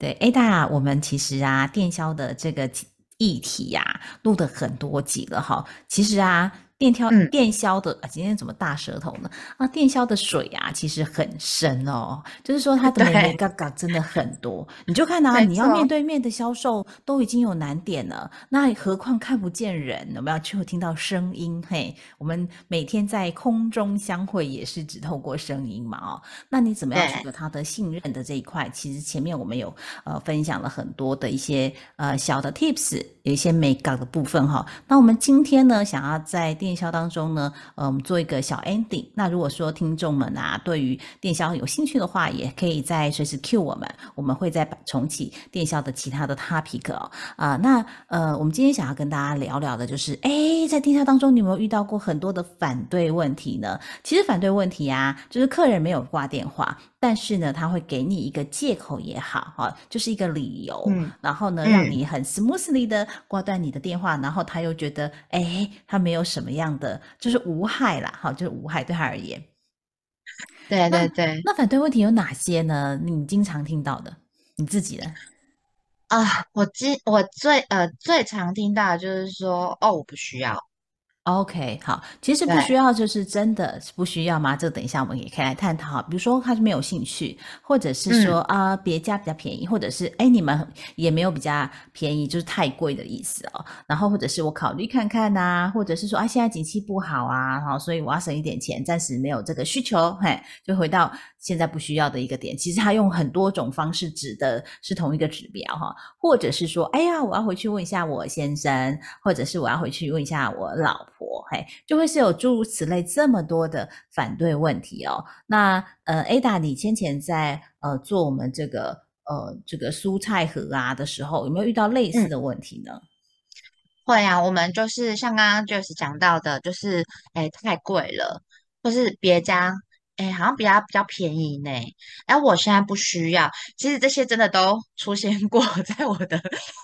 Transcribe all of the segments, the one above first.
对，Ada，我们其实啊，电销的这个议题呀，录的很多集了哈。其实啊。电销电销的啊，今天怎么大舌头呢？啊，电销的水啊，其实很深哦。就是说，它的眉眉嘎嘎真的很多。你就看啊，你要面对面的销售都已经有难点了，那何况看不见人，我们要就听到声音。嘿，我们每天在空中相会也是只透过声音嘛。哦，那你怎么样取得他的信任的这一块？其实前面我们有呃分享了很多的一些呃小的 tips，有一些美感的部分哈。那我们今天呢，想要在电电销当中呢，呃，我们做一个小 ending。那如果说听众们啊，对于电销有兴趣的话，也可以再随时 cue 我们，我们会再重启电销的其他的 topic 哦。啊，那呃，我们今天想要跟大家聊聊的就是，哎，在电销当中，你有没有遇到过很多的反对问题呢？其实反对问题啊，就是客人没有挂电话。但是呢，他会给你一个借口也好，哈，就是一个理由，然后呢，让你很 smoothly 的挂断你的电话，然后他又觉得，哎，他没有什么样的，就是无害啦，哈，就是无害对他而言。对对对。那反对问题有哪些呢？你经常听到的，你自己的？啊，我经我最呃最常听到的就是说，哦，我不需要。OK，好，其实不需要，就是真的不需要吗？这等一下我们也可以来探讨。比如说他是没有兴趣，或者是说啊别家比较便宜，或者是哎你们也没有比较便宜，就是太贵的意思哦。然后或者是我考虑看看呐，或者是说啊现在景气不好啊，好，所以我要省一点钱，暂时没有这个需求，嘿，就回到现在不需要的一个点。其实他用很多种方式指的是同一个指标哈，或者是说哎呀我要回去问一下我先生，或者是我要回去问一下我老。婆嘿，就会是有诸如此类这么多的反对问题哦。那呃，Ada，你先前在呃做我们这个呃这个蔬菜盒啊的时候，有没有遇到类似的问题呢？会啊，我们就是像刚刚就是讲到的，就是哎太贵了，或是别家哎好像比较比较便宜呢。哎，我现在不需要。其实这些真的都出现过 在我的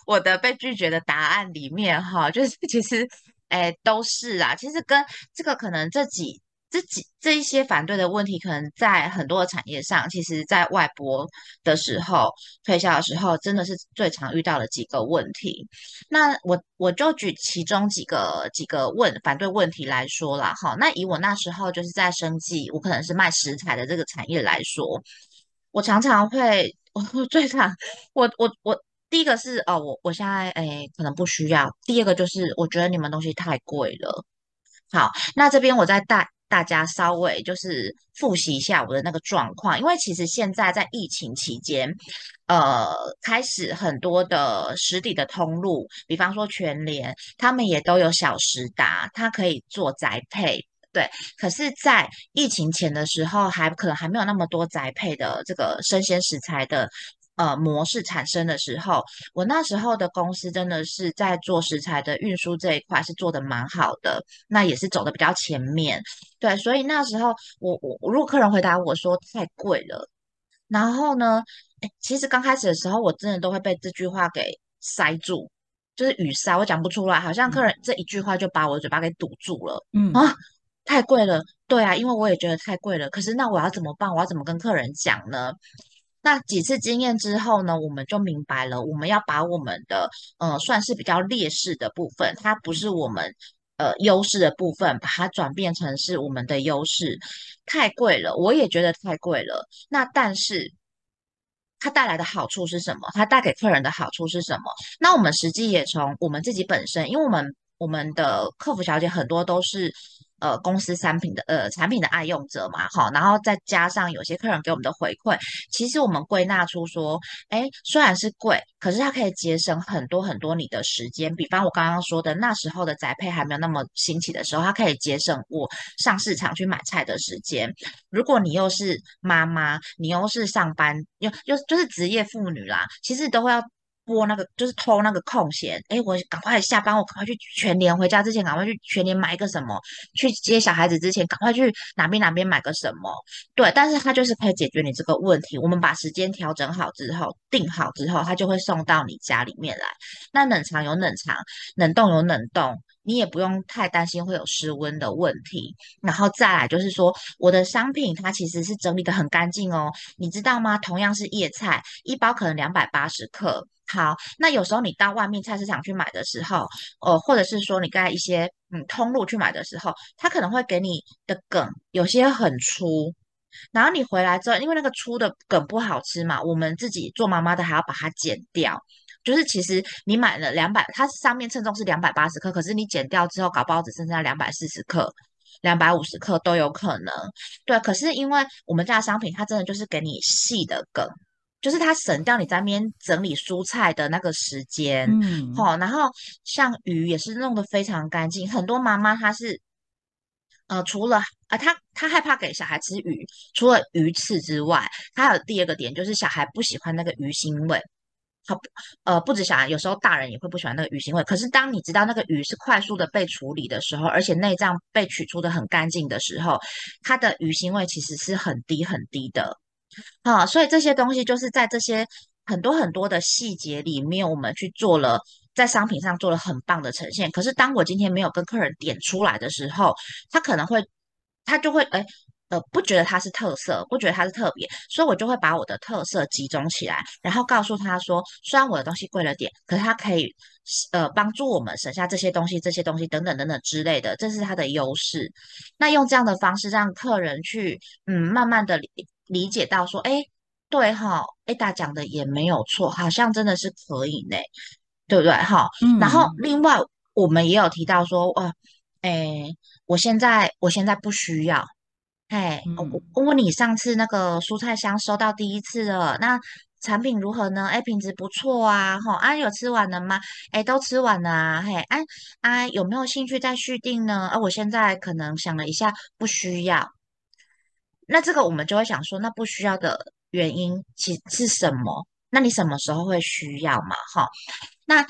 我的被拒绝的答案里面哈，就是其实。哎，都是啊。其实跟这个可能这几、这几这一些反对的问题，可能在很多的产业上，其实在外播的时候、推销的时候，真的是最常遇到的几个问题。那我我就举其中几个几个问反对问题来说啦。哈，那以我那时候就是在生计，我可能是卖食材的这个产业来说，我常常会，我最常，我我我。第一个是哦，我我现在诶可能不需要。第二个就是我觉得你们东西太贵了。好，那这边我再带大家稍微就是复习一下我的那个状况，因为其实现在在疫情期间，呃，开始很多的实体的通路，比方说全联，他们也都有小时达，它可以做宅配，对。可是，在疫情前的时候，还可能还没有那么多宅配的这个生鲜食材的。呃，模式产生的时候，我那时候的公司真的是在做食材的运输这一块是做的蛮好的，那也是走的比较前面。对，所以那时候我我如果客人回答我说太贵了，然后呢，哎，其实刚开始的时候我真的都会被这句话给塞住，就是语塞，我讲不出来，好像客人这一句话就把我的嘴巴给堵住了。嗯啊，太贵了，对啊，因为我也觉得太贵了。可是那我要怎么办？我要怎么跟客人讲呢？那几次经验之后呢，我们就明白了，我们要把我们的呃算是比较劣势的部分，它不是我们呃优势的部分，把它转变成是我们的优势。太贵了，我也觉得太贵了。那但是它带来的好处是什么？它带给客人的好处是什么？那我们实际也从我们自己本身，因为我们我们的客服小姐很多都是呃公司产品的呃产品的爱用者嘛，好，然后再加上有些客人给我们的回馈，其实我们归纳出说，哎，虽然是贵，可是它可以节省很多很多你的时间。比方我刚刚说的，那时候的宅配还没有那么兴起的时候，它可以节省我上市场去买菜的时间。如果你又是妈妈，你又是上班，又又就是职业妇女啦，其实都会要。拨那个就是偷那个空闲，哎，我赶快下班，我赶快去全年回家之前，赶快去全年买一个什么，去接小孩子之前，赶快去哪边哪边买个什么。对，但是它就是可以解决你这个问题。我们把时间调整好之后，定好之后，它就会送到你家里面来。那冷藏有冷藏，冷冻有冷冻，你也不用太担心会有失温的问题。然后再来就是说，我的商品它其实是整理的很干净哦，你知道吗？同样是叶菜，一包可能两百八十克。好，那有时候你到外面菜市场去买的时候，呃，或者是说你在一些嗯通路去买的时候，它可能会给你的梗有些很粗，然后你回来之后，因为那个粗的梗不好吃嘛，我们自己做妈妈的还要把它剪掉。就是其实你买了两百，它上面称重是两百八十克，可是你剪掉之后，搞不好只剩下两百四十克、两百五十克都有可能。对，可是因为我们家的商品，它真的就是给你细的梗。就是它省掉你在那边整理蔬菜的那个时间，嗯，好，然后像鱼也是弄得非常干净。很多妈妈她是，呃，除了呃，她她害怕给小孩吃鱼，除了鱼刺之外，还有第二个点就是小孩不喜欢那个鱼腥味。好，呃，不止小孩，有时候大人也会不喜欢那个鱼腥味。可是当你知道那个鱼是快速的被处理的时候，而且内脏被取出的很干净的时候，它的鱼腥味其实是很低很低的。啊，所以这些东西就是在这些很多很多的细节里面，我们去做了在商品上做了很棒的呈现。可是当我今天没有跟客人点出来的时候，他可能会他就会哎呃不觉得它是特色，不觉得它是特别，所以我就会把我的特色集中起来，然后告诉他说，虽然我的东西贵了点，可是它可以呃帮助我们省下这些东西、这些东西等等等等之类的，这是它的优势。那用这样的方式让客人去嗯慢慢的。理理解到说，哎，对哈，Ada 讲的也没有错，好像真的是可以呢，对不对哈？然后另外我们也有提到说，哇，哎，我现在我现在不需要，哎，我问你上次那个蔬菜箱收到第一次了，那产品如何呢？哎，品质不错啊，哈，啊有吃完了吗？哎，都吃完了啊，嘿，哎，啊有没有兴趣再续订呢？啊，我现在可能想了一下，不需要。那这个我们就会想说，那不需要的原因其是什么？那你什么时候会需要嘛？哈，那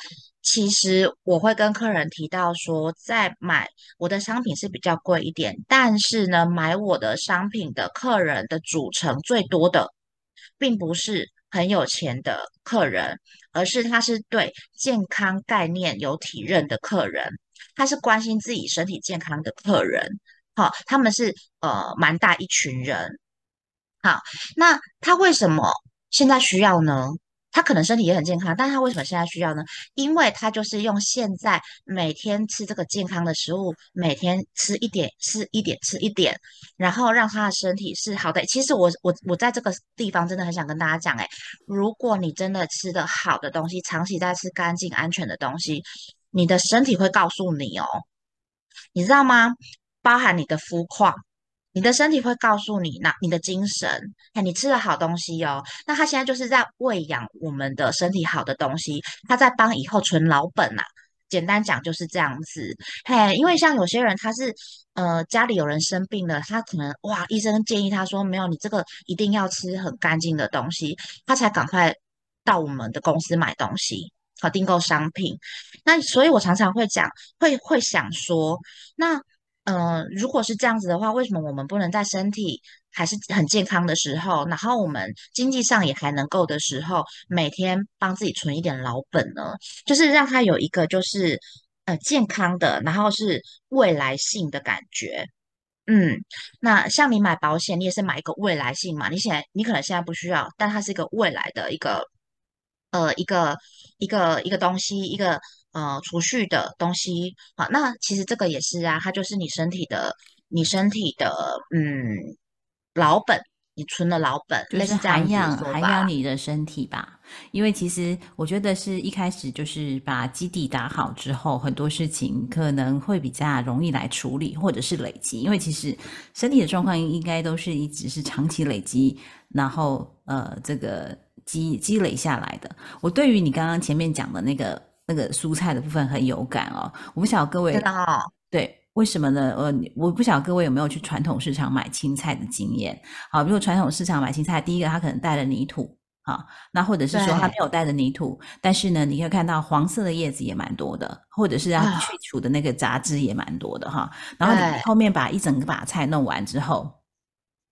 其实我会跟客人提到说，在买我的商品是比较贵一点，但是呢，买我的商品的客人的组成最多的，并不是很有钱的客人，而是他是对健康概念有体认的客人，他是关心自己身体健康的客人。好，他们是呃蛮大一群人。好，那他为什么现在需要呢？他可能身体也很健康，但他为什么现在需要呢？因为他就是用现在每天吃这个健康的食物，每天吃一点，吃一点，吃一点，然后让他的身体是好的。其实我我我在这个地方真的很想跟大家讲，哎，如果你真的吃的好的东西，长期在吃干净安全的东西，你的身体会告诉你哦，你知道吗？包含你的肤况，你的身体会告诉你，那你的精神，哎，你吃了好东西哦，那他现在就是在喂养我们的身体好的东西，他在帮以后存老本呐。简单讲就是这样子，嘿，因为像有些人他是，呃，家里有人生病了，他可能哇，医生建议他说，没有，你这个一定要吃很干净的东西，他才赶快到我们的公司买东西，好订购商品。那所以我常常会讲，会会想说，那。嗯，如果是这样子的话，为什么我们不能在身体还是很健康的时候，然后我们经济上也还能够的时候，每天帮自己存一点老本呢？就是让他有一个就是呃健康的，然后是未来性的感觉。嗯，那像你买保险，你也是买一个未来性嘛？你现在你可能现在不需要，但它是一个未来的一个呃一个一个一个东西一个。呃，储蓄的东西，好，那其实这个也是啊，它就是你身体的，你身体的，嗯，老本，你存了老本，就是涵养涵养你的身体吧。因为其实我觉得是一开始就是把基底打好之后，很多事情可能会比较容易来处理，或者是累积。因为其实身体的状况应该都是一直是长期累积，然后呃这个积积累下来的。我对于你刚刚前面讲的那个那个蔬菜的部分很有感哦。我不晓得各位对。为什么呢？呃，我不晓得各位有没有去传统市场买青菜的经验。好，比如传统市场买青菜，第一个它可能带了泥土，好，那或者是说它没有带着泥土，但是呢，你可以看到黄色的叶子也蛮多的，或者是它去除的那个杂质也蛮多的哈。然后你后面把一整个把菜弄完之后。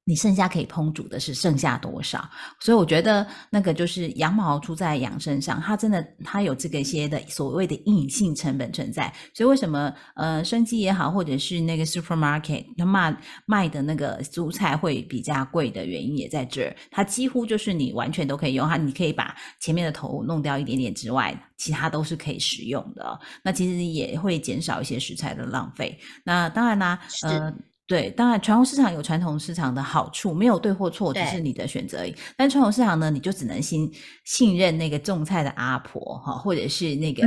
你剩下可以烹煮的是剩下多少？所以我觉得那个就是羊毛出在羊身上，它真的它有这个些的所谓的隐性成本存在。所以为什么呃生机也好，或者是那个 supermarket 它卖卖的那个蔬菜会比较贵的原因也在这儿。它几乎就是你完全都可以用它，你可以把前面的头弄掉一点点之外，其他都是可以食用的。那其实也会减少一些食材的浪费。那当然啦，呃。对，当然传统市场有传统市场的好处，没有对或错，只是你的选择而已。但传统市场呢，你就只能信信任那个种菜的阿婆哈，或者是那个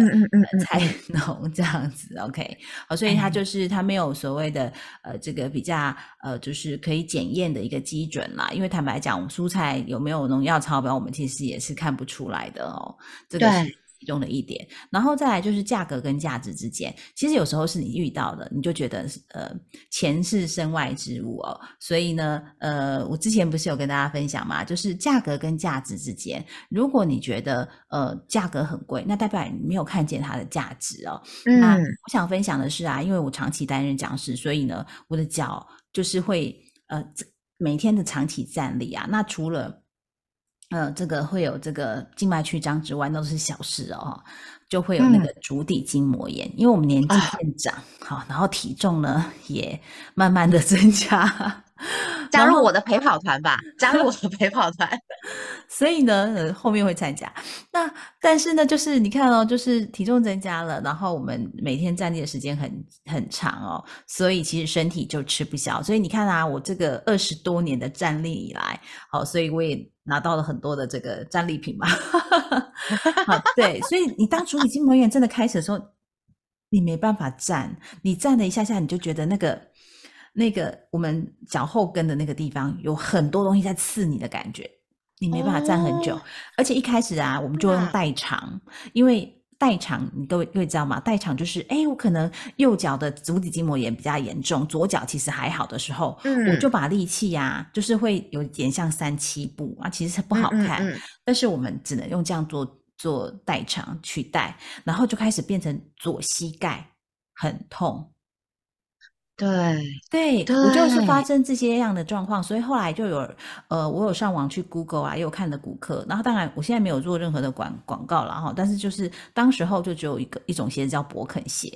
菜农这样子。OK，好，所以它就是它没有所谓的呃这个比较呃就是可以检验的一个基准啦。因为坦白讲，蔬菜有没有农药超标，我们其实也是看不出来的哦。这个是。其中的一点，然后再来就是价格跟价值之间，其实有时候是你遇到的，你就觉得呃钱是身外之物哦，所以呢，呃，我之前不是有跟大家分享嘛，就是价格跟价值之间，如果你觉得呃价格很贵，那代表你没有看见它的价值哦。那我想分享的是啊，因为我长期担任讲师，所以呢，我的脚就是会呃每天的长期站立啊，那除了。呃，这个会有这个静脉曲张之外，那都是小事哦，就会有那个足底筋膜炎，因为我们年纪渐长，好，然后体重呢也慢慢的 增加。加入我的陪跑团吧，加入我的陪跑团。所以呢，后面会参加。那但是呢，就是你看哦，就是体重增加了，然后我们每天站立的时间很很长哦，所以其实身体就吃不消。所以你看啊，我这个二十多年的站立以来，好，所以我也拿到了很多的这个战利品嘛。好，对，所以你当初已经膜炎真的开始的时候，你没办法站，你站了一下下，你就觉得那个。那个我们脚后跟的那个地方有很多东西在刺你的感觉，你没办法站很久。而且一开始啊，我们就用代偿，因为代偿你都会知道吗？代偿就是，哎，我可能右脚的足底筋膜炎比较严重，左脚其实还好的时候，我就把力气呀，就是会有点像三七步啊，其实不好看。但是我们只能用这样做做代偿取代，然后就开始变成左膝盖很痛。对对，我就是发生这些样的状况，所以后来就有呃，我有上网去 Google 啊，也有看的骨科。然后当然，我现在没有做任何的广广告了哈，但是就是当时候就只有一个一种鞋子叫博肯鞋，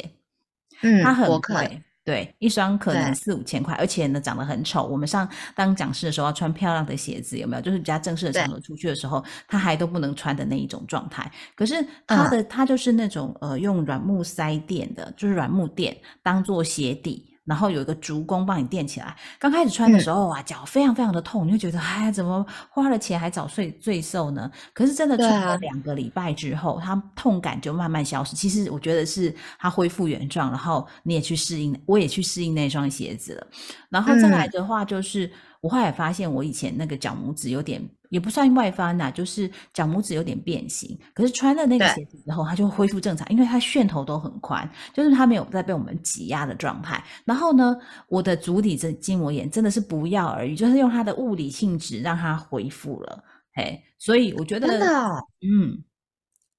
嗯，它很贵，对，一双可能四五千块，而且呢长得很丑。我们上当讲师的时候要穿漂亮的鞋子，有没有？就是比较正式的场合出去的时候，他还都不能穿的那一种状态。可是它的它就是那种呃，用软木塞垫的，就是软木垫当做鞋底。然后有一个足弓帮你垫起来。刚开始穿的时候啊，脚非常非常的痛，你会觉得哎，怎么花了钱还找罪罪受呢？可是真的穿了两个礼拜之后，它痛感就慢慢消失。其实我觉得是它恢复原状，然后你也去适应，我也去适应那双鞋子了。然后再来的话，就是我后来发现我以前那个脚拇指有点。也不算外翻呐，就是脚拇指有点变形。可是穿了那个鞋子之后，它就恢复正常，因为它楦头都很宽，就是它没有在被我们挤压的状态。然后呢，我的足底这筋膜炎真的是不药而愈，就是用它的物理性质让它恢复了。嘿，所以我觉得，真的，嗯，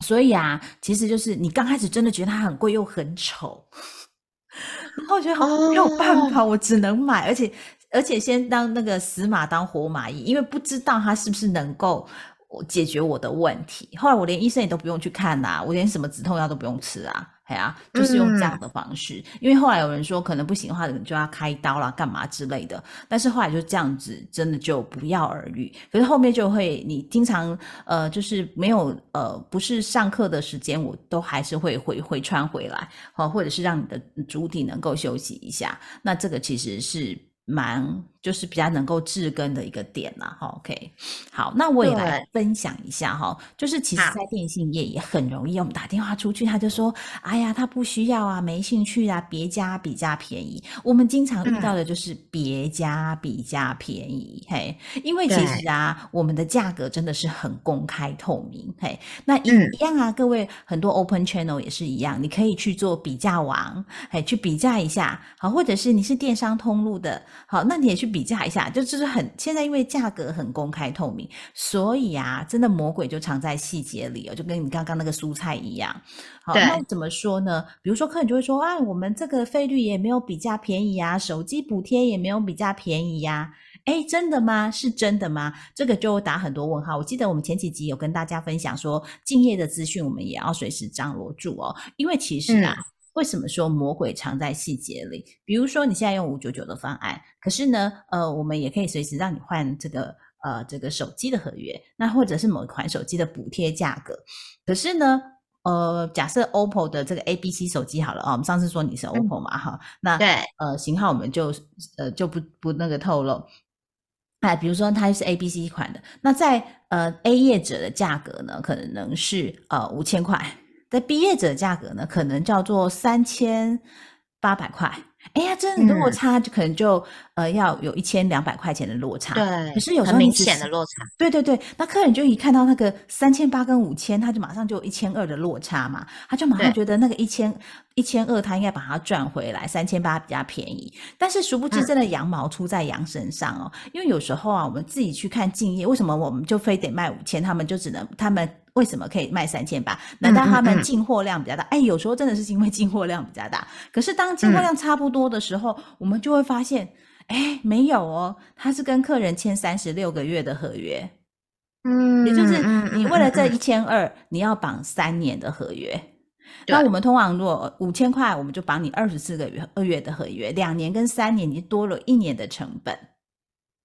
所以啊，其实就是你刚开始真的觉得它很贵又很丑，然后我觉得好没有办法，我只能买，而且。而且先当那个死马当活马医，因为不知道他是不是能够解决我的问题。后来我连医生也都不用去看呐，我连什么止痛药都不用吃啊，哎呀，就是用这样的方式。因为后来有人说可能不行的话，就要开刀啦，干嘛之类的。但是后来就这样子，真的就不药而愈。可是后面就会，你经常呃，就是没有呃，不是上课的时间，我都还是会回回穿回来，好，或者是让你的主体能够休息一下。那这个其实是。蛮就是比较能够治根的一个点啦。哈，OK，好，那我也来分享一下哈，就是其实，在电信业也很容易，我们打电话出去，他就说，哎呀，他不需要啊，没兴趣啊，别家比价便宜。我们经常遇到的就是别家比价便宜，嘿，因为其实啊，我们的价格真的是很公开透明，嘿，那一样啊，各位很多 open channel 也是一样，你可以去做比价王，嘿，去比价一下，好，或者是你是电商通路的，好，那你也去。比价一下，就就是很现在，因为价格很公开透明，所以啊，真的魔鬼就藏在细节里哦，就跟你刚刚那个蔬菜一样。好，那怎么说呢？比如说客人就会说啊，我们这个费率也没有比价便宜啊，手机补贴也没有比价便宜呀。哎，真的吗？是真的吗？这个就打很多问号。我记得我们前几集有跟大家分享说，敬业的资讯我们也要随时张罗住哦，因为其实啊。为什么说魔鬼藏在细节里？比如说你现在用五九九的方案，可是呢，呃，我们也可以随时让你换这个呃这个手机的合约，那或者是某一款手机的补贴价格。可是呢，呃，假设 OPPO 的这个 A B C 手机好了啊，我们上次说你是 OPPO 嘛哈，那对，呃，型号我们就呃就不不那个透露。哎，比如说它是 A B C 款的，那在呃 A 业者的价格呢，可能是呃五千块。在毕业者价格呢，可能叫做三千八百块。哎呀，真的落差就可能就呃要有一千两百块钱的落差。对，可是有时候明显的落差。对对对，那客人就一看到那个三千八跟五千，他就马上就一千二的落差嘛，他就马上觉得那个一千一千二他应该把它赚回来，三千八比较便宜。但是殊不知，真的羊毛出在羊身上哦。因为有时候啊，我们自己去看敬业，为什么我们就非得卖五千，他们就只能他们。为什么可以卖三千八？难道他们进货量比较大？哎，有时候真的是因为进货量比较大。可是当进货量差不多的时候，我们就会发现，哎，没有哦，他是跟客人签三十六个月的合约，嗯，也就是你为了这一千二，你要绑三年的合约。那我们通常如果五千块，我们就绑你二十四个月二月的合约，两年跟三年，你多了一年的成本。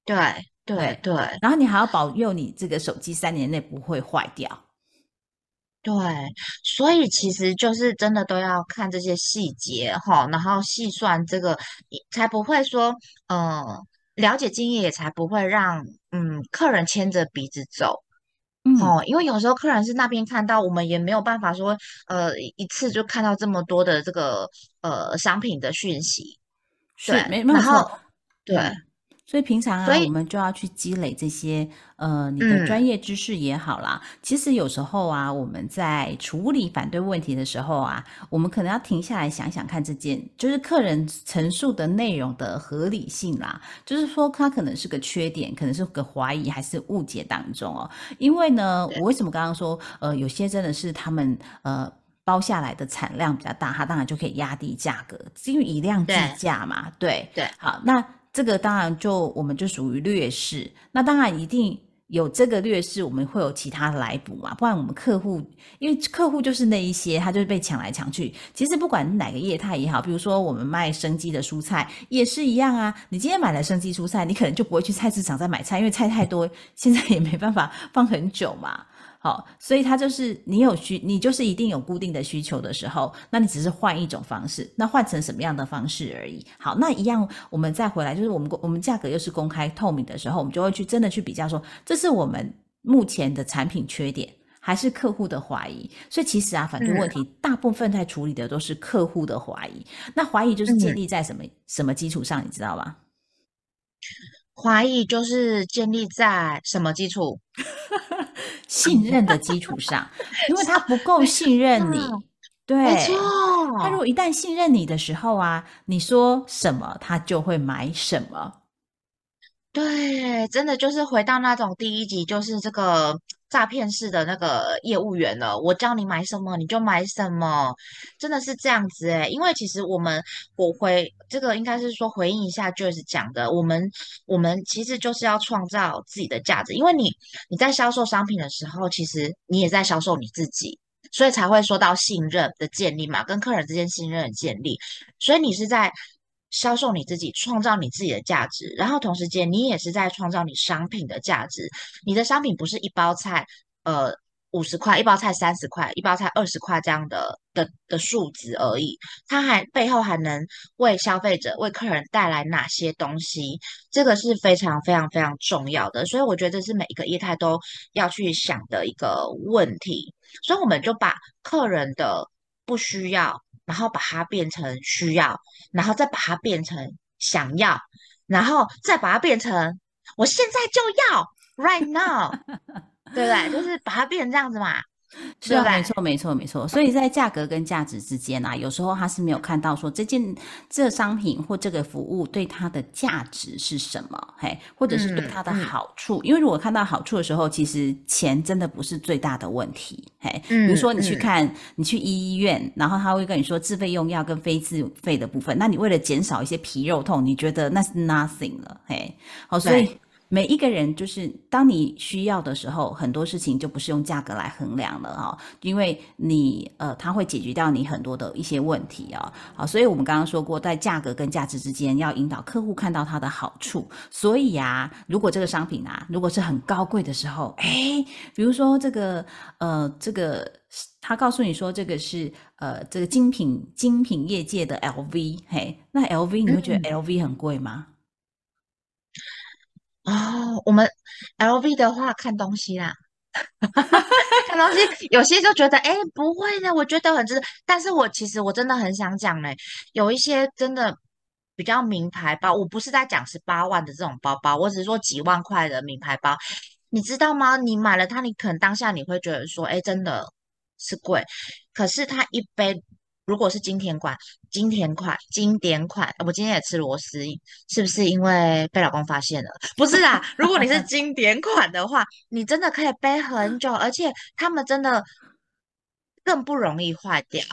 对对对，然后你还要保佑你这个手机三年内不会坏掉。对，所以其实就是真的都要看这些细节哈，然后细算这个，才不会说，嗯，了解经验也才不会让嗯客人牵着鼻子走，哦，因为有时候客人是那边看到，我们也没有办法说，呃，一次就看到这么多的这个呃商品的讯息，是没没错，对。所以平常啊，我们就要去积累这些呃，你的专业知识也好啦。其实有时候啊，我们在处理反对问题的时候啊，我们可能要停下来想想看，这件就是客人陈述的内容的合理性啦。就是说，他可能是个缺点，可能是个怀疑还是误解当中哦。因为呢，我为什么刚刚说呃，有些真的是他们呃包下来的产量比较大，他当然就可以压低价格，因为以量计价嘛。对对，好那。这个当然就我们就属于劣势，那当然一定有这个劣势，我们会有其他的来补嘛，不然我们客户因为客户就是那一些，他就是被抢来抢去。其实不管哪个业态也好，比如说我们卖生机的蔬菜也是一样啊。你今天买了生机蔬菜，你可能就不会去菜市场再买菜，因为菜太多，现在也没办法放很久嘛。好，所以它就是你有需，你就是一定有固定的需求的时候，那你只是换一种方式，那换成什么样的方式而已。好，那一样，我们再回来，就是我们我们价格又是公开透明的时候，我们就会去真的去比较，说这是我们目前的产品缺点，还是客户的怀疑。所以其实啊，反对问题大部分在处理的都是客户的怀疑。那怀疑就是建立在什么什么基础上，你知道吗？怀疑就是建立在什么基础？信任的基础上，因为他不够信任你，对，他如果一旦信任你的时候啊，你说什么他就会买什么。对，真的就是回到那种第一集，就是这个诈骗式的那个业务员了。我叫你买什么，你就买什么，真的是这样子诶。因为其实我们，我回这个应该是说回应一下，Joyce 讲的，我们我们其实就是要创造自己的价值。因为你你在销售商品的时候，其实你也在销售你自己，所以才会说到信任的建立嘛，跟客人之间信任的建立。所以你是在。销售你自己，创造你自己的价值，然后同时间你也是在创造你商品的价值。你的商品不是一包菜，呃，五十块，一包菜三十块，一包菜二十块这样的的的数值而已。它还背后还能为消费者、为客人带来哪些东西？这个是非常非常非常重要的。所以我觉得这是每一个业态都要去想的一个问题。所以我们就把客人的不需要，然后把它变成需要，然后再把它变成想要，然后再把它变成我现在就要，right now。对不对？就是把它变成这样子嘛。是啊，没错，没错，没错。所以在价格跟价值之间啊，有时候他是没有看到说这件这商品或这个服务对他的价值是什么，嘿，或者是对他的好处。因为如果看到好处的时候，其实钱真的不是最大的问题，嘿。比如说你去看，你去医院，然后他会跟你说自费用药跟非自费的部分，那你为了减少一些皮肉痛，你觉得那是 nothing 了，嘿。好，所以。每一个人就是，当你需要的时候，很多事情就不是用价格来衡量了哦，因为你呃，它会解决掉你很多的一些问题啊，好，所以我们刚刚说过，在价格跟价值之间要引导客户看到它的好处。所以啊，如果这个商品啊，如果是很高贵的时候，哎，比如说这个呃，这个他告诉你说这个是呃，这个精品精品业界的 LV，嘿，那 LV 你会觉得 LV 很贵吗？哦，我们 L V 的话看东西啦，看东西，有些就觉得哎不会的，我觉得很值得。但是我其实我真的很想讲嘞，有一些真的比较名牌包，我不是在讲十八万的这种包包，我只是说几万块的名牌包，你知道吗？你买了它，你可能当下你会觉得说，哎，真的是贵，可是它一杯。如果是经典款，经典款，经典款，我今天也吃螺丝，是不是因为被老公发现了？不是啊，如果你是 经典款的话，你真的可以背很久，而且他们真的更不容易坏掉，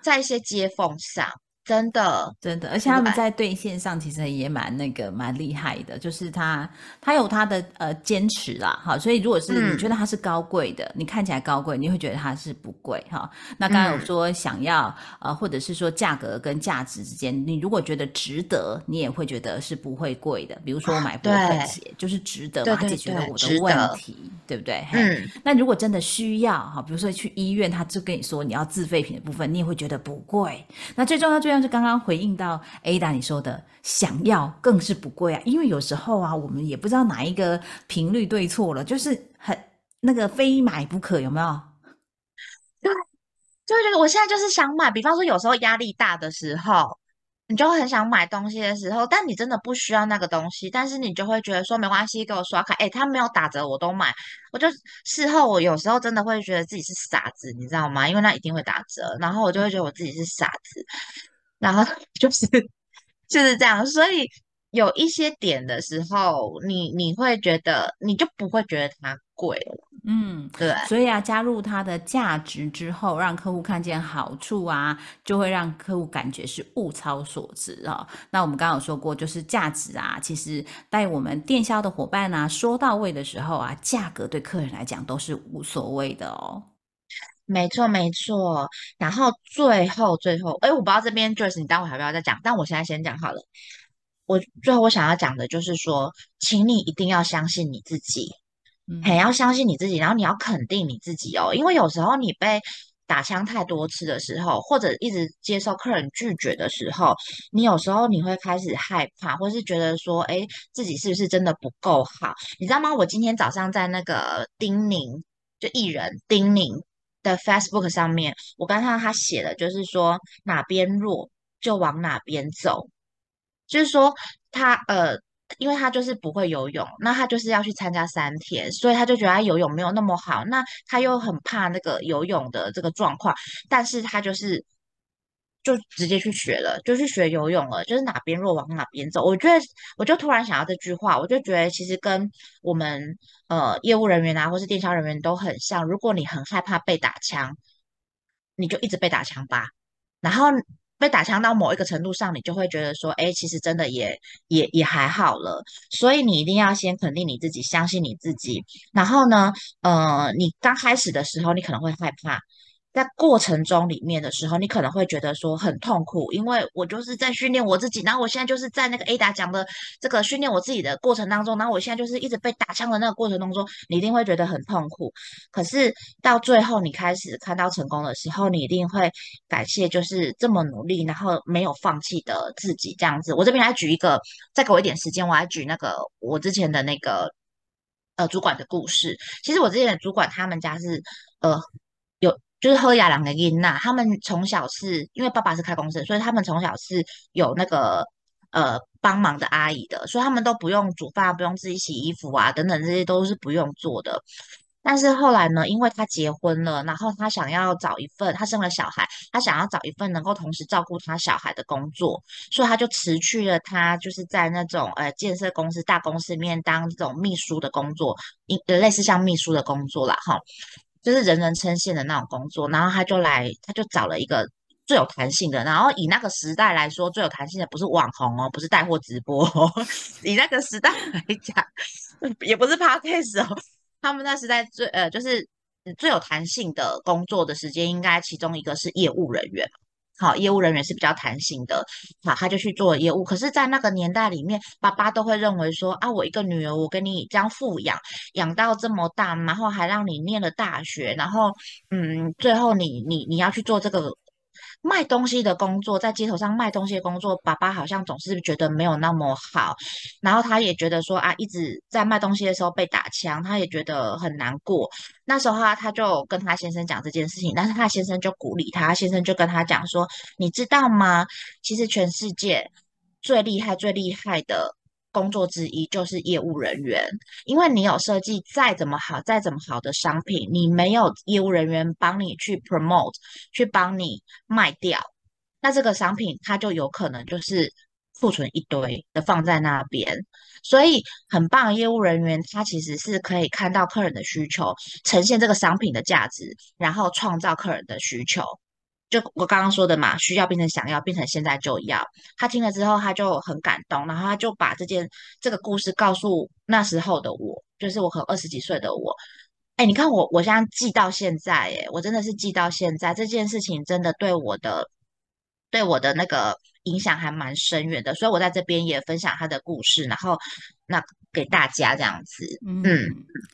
在一些接缝上。真的，真的，而且他们在对线上其实也蛮那个蛮厉害的，就是他他有他的呃坚持啦，哈，所以如果是你觉得他是高贵的，你看起来高贵，你会觉得他是不贵哈。那刚刚有说想要呃，或者是说价格跟价值之间，你如果觉得值得，你也会觉得是不会贵的。比如说我买波克鞋，就是值得嘛，解决了我的问题，对不对？嗯。那如果真的需要哈，比如说去医院，他就跟你说你要自费品的部分，你也会觉得不贵。那最重要最。但是刚刚回应到 Ada 你说的，想要更是不贵啊，因为有时候啊，我们也不知道哪一个频率对错了，就是很那个非买不可，有没有？对，就会觉得我现在就是想买，比方说有时候压力大的时候。你就很想买东西的时候，但你真的不需要那个东西，但是你就会觉得说没关系，给我刷卡，哎，他没有打折我都买，我就事后我有时候真的会觉得自己是傻子，你知道吗？因为那一定会打折，然后我就会觉得我自己是傻子，然后 就是就是这样，所以有一些点的时候，你你会觉得你就不会觉得它贵了。嗯，对，所以啊，加入它的价值之后，让客户看见好处啊，就会让客户感觉是物超所值啊。那我们刚刚有说过，就是价值啊，其实带我们电销的伙伴啊，说到位的时候啊，价格对客人来讲都是无所谓的哦。没错，没错。然后最后，最后，哎，我不知道这边 Joyce，你待会还要不要再讲？但我现在先讲好了。我最后我想要讲的就是说，请你一定要相信你自己。很要相信你自己，然后你要肯定你自己哦，因为有时候你被打枪太多次的时候，或者一直接受客人拒绝的时候，你有时候你会开始害怕，或是觉得说，哎，自己是不是真的不够好？你知道吗？我今天早上在那个丁宁，就艺人丁宁的 Facebook 上面，我刚看到他写的，就是说哪边弱就往哪边走，就是说他呃。因为他就是不会游泳，那他就是要去参加三天，所以他就觉得他游泳没有那么好，那他又很怕那个游泳的这个状况，但是他就是就直接去学了，就去学游泳了，就是哪边弱往哪边走。我觉得，我就突然想到这句话，我就觉得其实跟我们呃业务人员啊，或是电销人员都很像。如果你很害怕被打枪，你就一直被打枪吧，然后。被打枪到某一个程度上，你就会觉得说，哎，其实真的也也也还好了。所以你一定要先肯定你自己，相信你自己。然后呢，呃，你刚开始的时候，你可能会害怕，在过程中里面的时候，你可能会觉得说很痛苦，因为我就是在训练我自己，然后我现在就是在那个 Ada 讲的这个训练我自己的过程当中，然后我现在就是一直被打枪的那个过程当中，你一定会觉得很痛苦。可是到最后你开始看到成功的时候，你一定会感谢就是这么努力，然后没有放弃的自己这样子。我这边来举一个，再给我一点时间，我来举那个我之前的那个呃主管的故事。其实我之前的主管他们家是呃就是喝雅朗的英娜，他们从小是因为爸爸是开公司，所以他们从小是有那个呃帮忙的阿姨的，所以他们都不用煮饭，不用自己洗衣服啊等等这些都是不用做的。但是后来呢，因为他结婚了，然后他想要找一份，他生了小孩，他想要找一份能够同时照顾他小孩的工作，所以他就辞去了他就是在那种呃建设公司大公司里面当这种秘书的工作，一类似像秘书的工作啦，哈，就是人人称羡的那种工作。然后他就来，他就找了一个最有弹性的，然后以那个时代来说，最有弹性的不是网红哦，不是带货直播，以那个时代来讲，也不是 podcast 哦。他们那时代最呃，就是最有弹性的工作的时间，应该其中一个是业务人员。好，业务人员是比较弹性的，好，他就去做业务。可是，在那个年代里面，爸爸都会认为说啊，我一个女儿，我跟你这样富养，养到这么大，然后还让你念了大学，然后嗯，最后你你你要去做这个。卖东西的工作，在街头上卖东西的工作，爸爸好像总是觉得没有那么好，然后他也觉得说啊，一直在卖东西的时候被打枪，他也觉得很难过。那时候他他就跟他先生讲这件事情，但是他先生就鼓励他，先生就跟他讲说，你知道吗？其实全世界最厉害、最厉害的。工作之一就是业务人员，因为你有设计再怎么好、再怎么好的商品，你没有业务人员帮你去 promote、去帮你卖掉，那这个商品它就有可能就是库存一堆的放在那边。所以很棒业务人员，他其实是可以看到客人的需求，呈现这个商品的价值，然后创造客人的需求。就我刚刚说的嘛，需要变成想要，变成现在就要。他听了之后，他就很感动，然后他就把这件这个故事告诉那时候的我，就是我可能二十几岁的我。哎，你看我，我现在记到现在，哎，我真的是记到现在，这件事情真的对我的对我的那个影响还蛮深远的。所以我在这边也分享他的故事，然后那给大家这样子。嗯，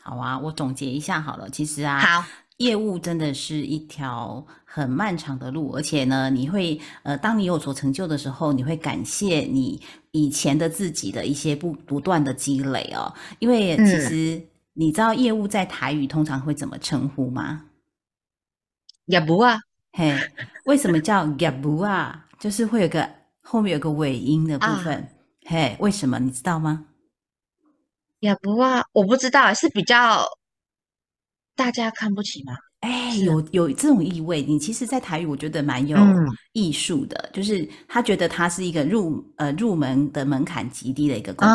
好啊，我总结一下好了。其实啊，好。业务真的是一条很漫长的路，而且呢，你会呃，当你有所成就的时候，你会感谢你以前的自己的一些不不断的积累哦。因为其实你知道业务在台语通常会怎么称呼吗？业务啊，嘿，为什么叫业务啊？就是会有个后面有个尾音的部分，嘿，为什么你知道吗？业务啊，我不知道，是比较。大家看不起吗？哎，有有这种意味。你其实，在台语，我觉得蛮有艺术的，就是他觉得他是一个入呃入门的门槛极低的一个工作，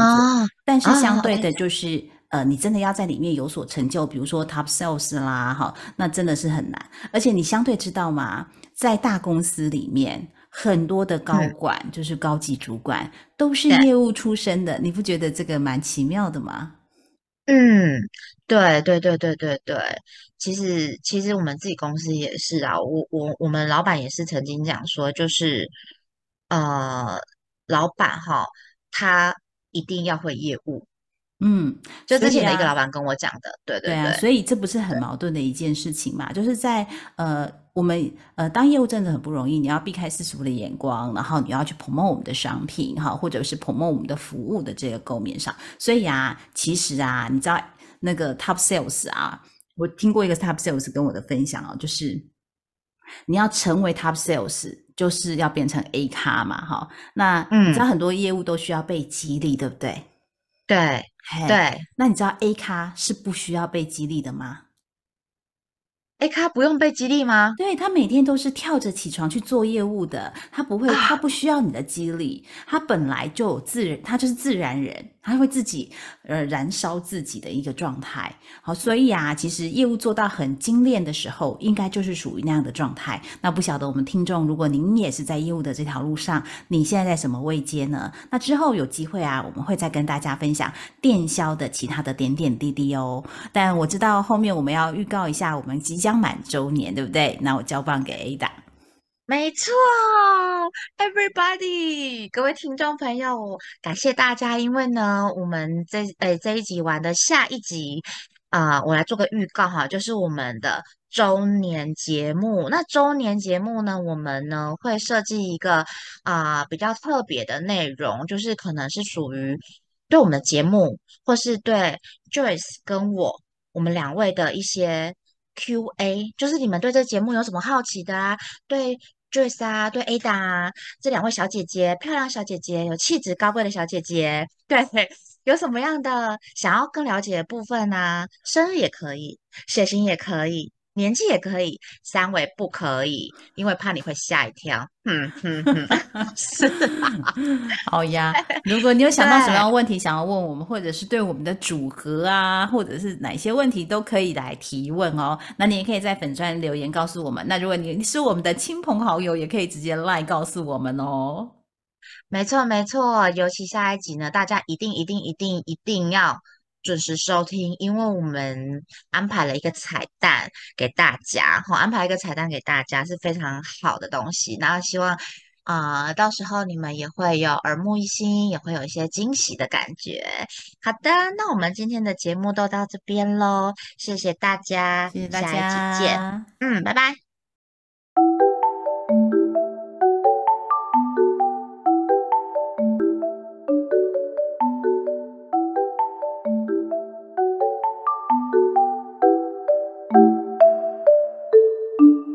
但是相对的，就是呃，你真的要在里面有所成就，比如说 top sales 啦，哈，那真的是很难。而且你相对知道吗？在大公司里面，很多的高管就是高级主管都是业务出身的，你不觉得这个蛮奇妙的吗？嗯，对对对对对对，其实其实我们自己公司也是啊，我我我们老板也是曾经讲说，就是呃，老板哈，他一定要会业务，嗯，就之前的一个老板跟我讲的，对对对，所以这不是很矛盾的一件事情嘛，就是在呃。我们呃，当业务真的很不容易，你要避开世俗的眼光，然后你要去 promote 我们的商品哈，或者是 promote 我们的服务的这个构面上。所以啊，其实啊，你知道那个 top sales 啊，我听过一个 top sales 跟我的分享哦，就是你要成为 top sales，就是要变成 A 咖嘛哈。那你知道很多业务都需要被激励，对不对？对对。那你知道 A 咖是不需要被激励的吗？A 咖不用被激励吗？对他每天都是跳着起床去做业务的，他不会，他不需要你的激励，他本来就自然，他就是自然人。它会自己呃燃烧自己的一个状态。好，所以啊，其实业务做到很精炼的时候，应该就是属于那样的状态。那不晓得我们听众，如果您也是在业务的这条路上，你现在在什么位阶呢？那之后有机会啊，我们会再跟大家分享电销的其他的点点滴滴哦。但我知道后面我们要预告一下，我们即将满周年，对不对？那我交棒给 Ada。没错，Everybody，各位听众朋友，感谢大家。因为呢，我们这诶这一集完的下一集啊，我来做个预告哈，就是我们的周年节目。那周年节目呢，我们呢会设计一个啊比较特别的内容，就是可能是属于对我们的节目，或是对 Joyce 跟我我们两位的一些 Q&A，就是你们对这节目有什么好奇的啊？对。Joyce 啊，对 Ada 啊，这两位小姐姐，漂亮小姐姐，有气质高贵的小姐姐，对，有什么样的想要更了解的部分呢？生日也可以，血型也可以。年纪也可以，三围不可以，因为怕你会吓一跳。嗯嗯嗯，是 好呀。如果你有想到什么样的问题想要问我们，或者是对我们的组合啊，或者是哪些问题都可以来提问哦。那你也可以在粉钻留言告诉我们。那如果你是我们的亲朋好友，也可以直接赖告诉我们哦。没错没错，尤其下一集呢，大家一定一定一定一定要。准时收听，因为我们安排了一个彩蛋给大家，哈，安排一个彩蛋给大家是非常好的东西。那希望啊，到时候你们也会有耳目一新，也会有一些惊喜的感觉。好的，那我们今天的节目都到这边喽，谢谢大家，谢谢大家，下一期见，嗯，拜拜。